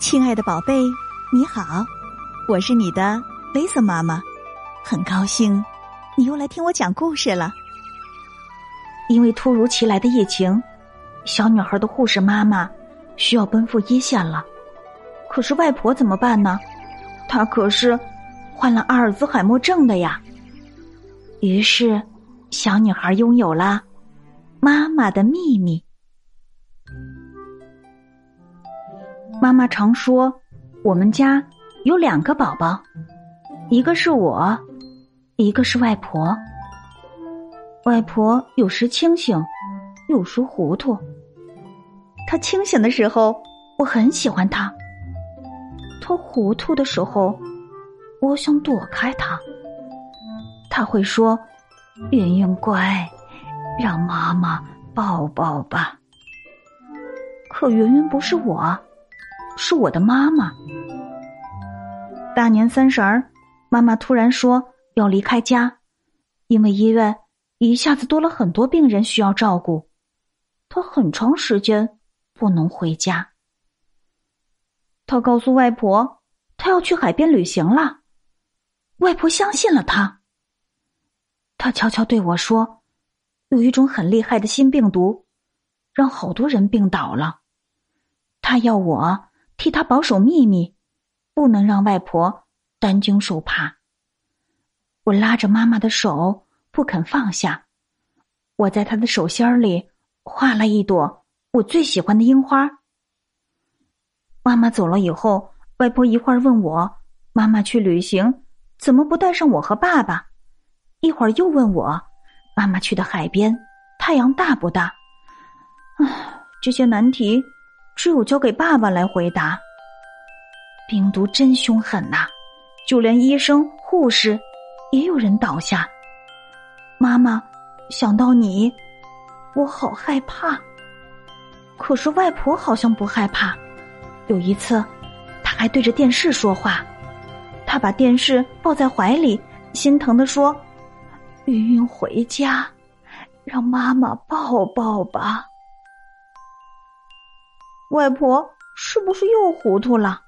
亲爱的宝贝，你好，我是你的 Lisa 妈妈，很高兴你又来听我讲故事了。因为突如其来的疫情，小女孩的护士妈妈需要奔赴一线了。可是外婆怎么办呢？她可是患了阿尔兹海默症的呀。于是，小女孩拥有了妈妈的秘密。妈妈常说，我们家有两个宝宝，一个是我，一个是外婆。外婆有时清醒，有时糊涂。她清醒的时候，我很喜欢她；她糊涂的时候，我想躲开她。她会说：“云云乖，让妈妈抱抱吧。”可云云不是我。是我的妈妈。大年三十儿，妈妈突然说要离开家，因为医院一下子多了很多病人需要照顾，她很长时间不能回家。她告诉外婆，她要去海边旅行了。外婆相信了她。她悄悄对我说：“有一种很厉害的新病毒，让好多人病倒了。”她要我。替他保守秘密，不能让外婆担惊受怕。我拉着妈妈的手不肯放下，我在她的手心里画了一朵我最喜欢的樱花。妈妈走了以后，外婆一会儿问我：“妈妈去旅行怎么不带上我和爸爸？”一会儿又问我：“妈妈去的海边太阳大不大？”啊，这些难题。只有交给爸爸来回答。病毒真凶狠呐，就连医生、护士也有人倒下。妈妈，想到你，我好害怕。可是外婆好像不害怕。有一次，她还对着电视说话，她把电视抱在怀里，心疼的说：“云云回家，让妈妈抱抱吧。”外婆是不是又糊涂了？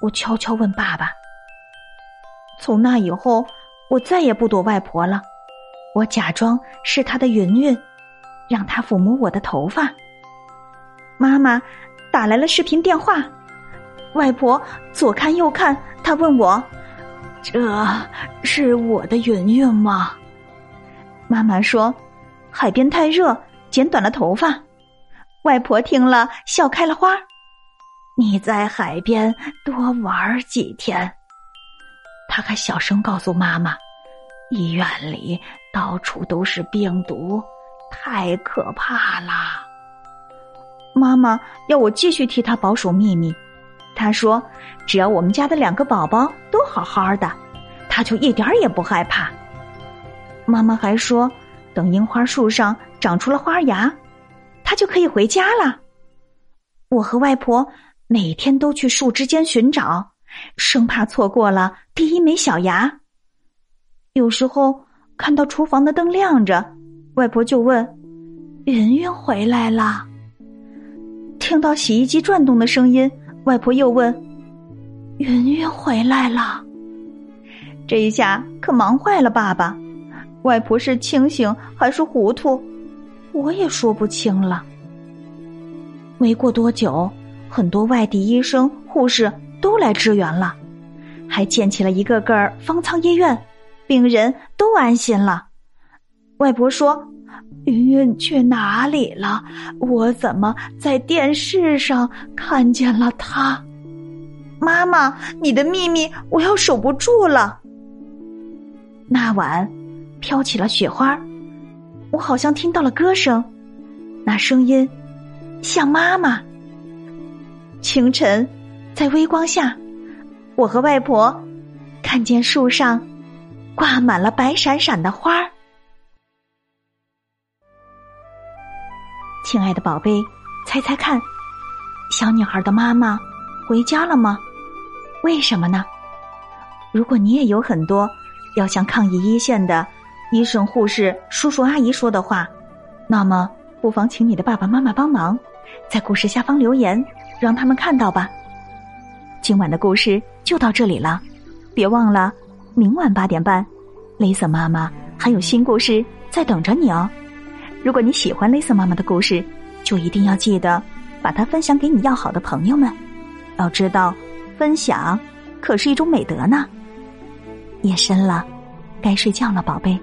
我悄悄问爸爸。从那以后，我再也不躲外婆了。我假装是她的云云，让她抚摸我的头发。妈妈打来了视频电话，外婆左看右看，她问我：“这是我的云云吗？”妈妈说：“海边太热，剪短了头发。”外婆听了，笑开了花。你在海边多玩几天。他还小声告诉妈妈：“医院里到处都是病毒，太可怕了。”妈妈要我继续替他保守秘密。他说：“只要我们家的两个宝宝都好好的，他就一点也不害怕。”妈妈还说：“等樱花树上长出了花芽。”他就可以回家了。我和外婆每天都去树枝间寻找，生怕错过了第一枚小芽。有时候看到厨房的灯亮着，外婆就问：“云云回来了。”听到洗衣机转动的声音，外婆又问：“云云回来了。”这一下可忙坏了爸爸。外婆是清醒还是糊涂？我也说不清了。没过多久，很多外地医生、护士都来支援了，还建起了一个个方舱医院，病人都安心了。外婆说：“云云去哪里了？我怎么在电视上看见了她？”妈妈，你的秘密我要守不住了。那晚，飘起了雪花。我好像听到了歌声，那声音像妈妈。清晨，在微光下，我和外婆看见树上挂满了白闪闪的花儿。亲爱的宝贝，猜猜看，小女孩的妈妈回家了吗？为什么呢？如果你也有很多要向抗疫一线的。医生、护士、叔叔、阿姨说的话，那么不妨请你的爸爸妈妈帮忙，在故事下方留言，让他们看到吧。今晚的故事就到这里了，别忘了明晚八点半，雷瑟妈妈还有新故事在等着你哦。如果你喜欢雷瑟妈妈的故事，就一定要记得把它分享给你要好的朋友们。要知道，分享可是一种美德呢。夜深了，该睡觉了，宝贝，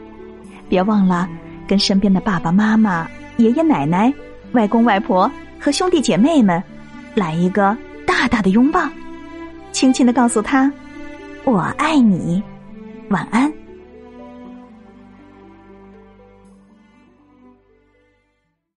别忘了跟身边的爸爸妈妈、爷爷奶奶、外公外婆和兄弟姐妹们来一个大大的拥抱。轻轻的告诉他：“我爱你，晚安。”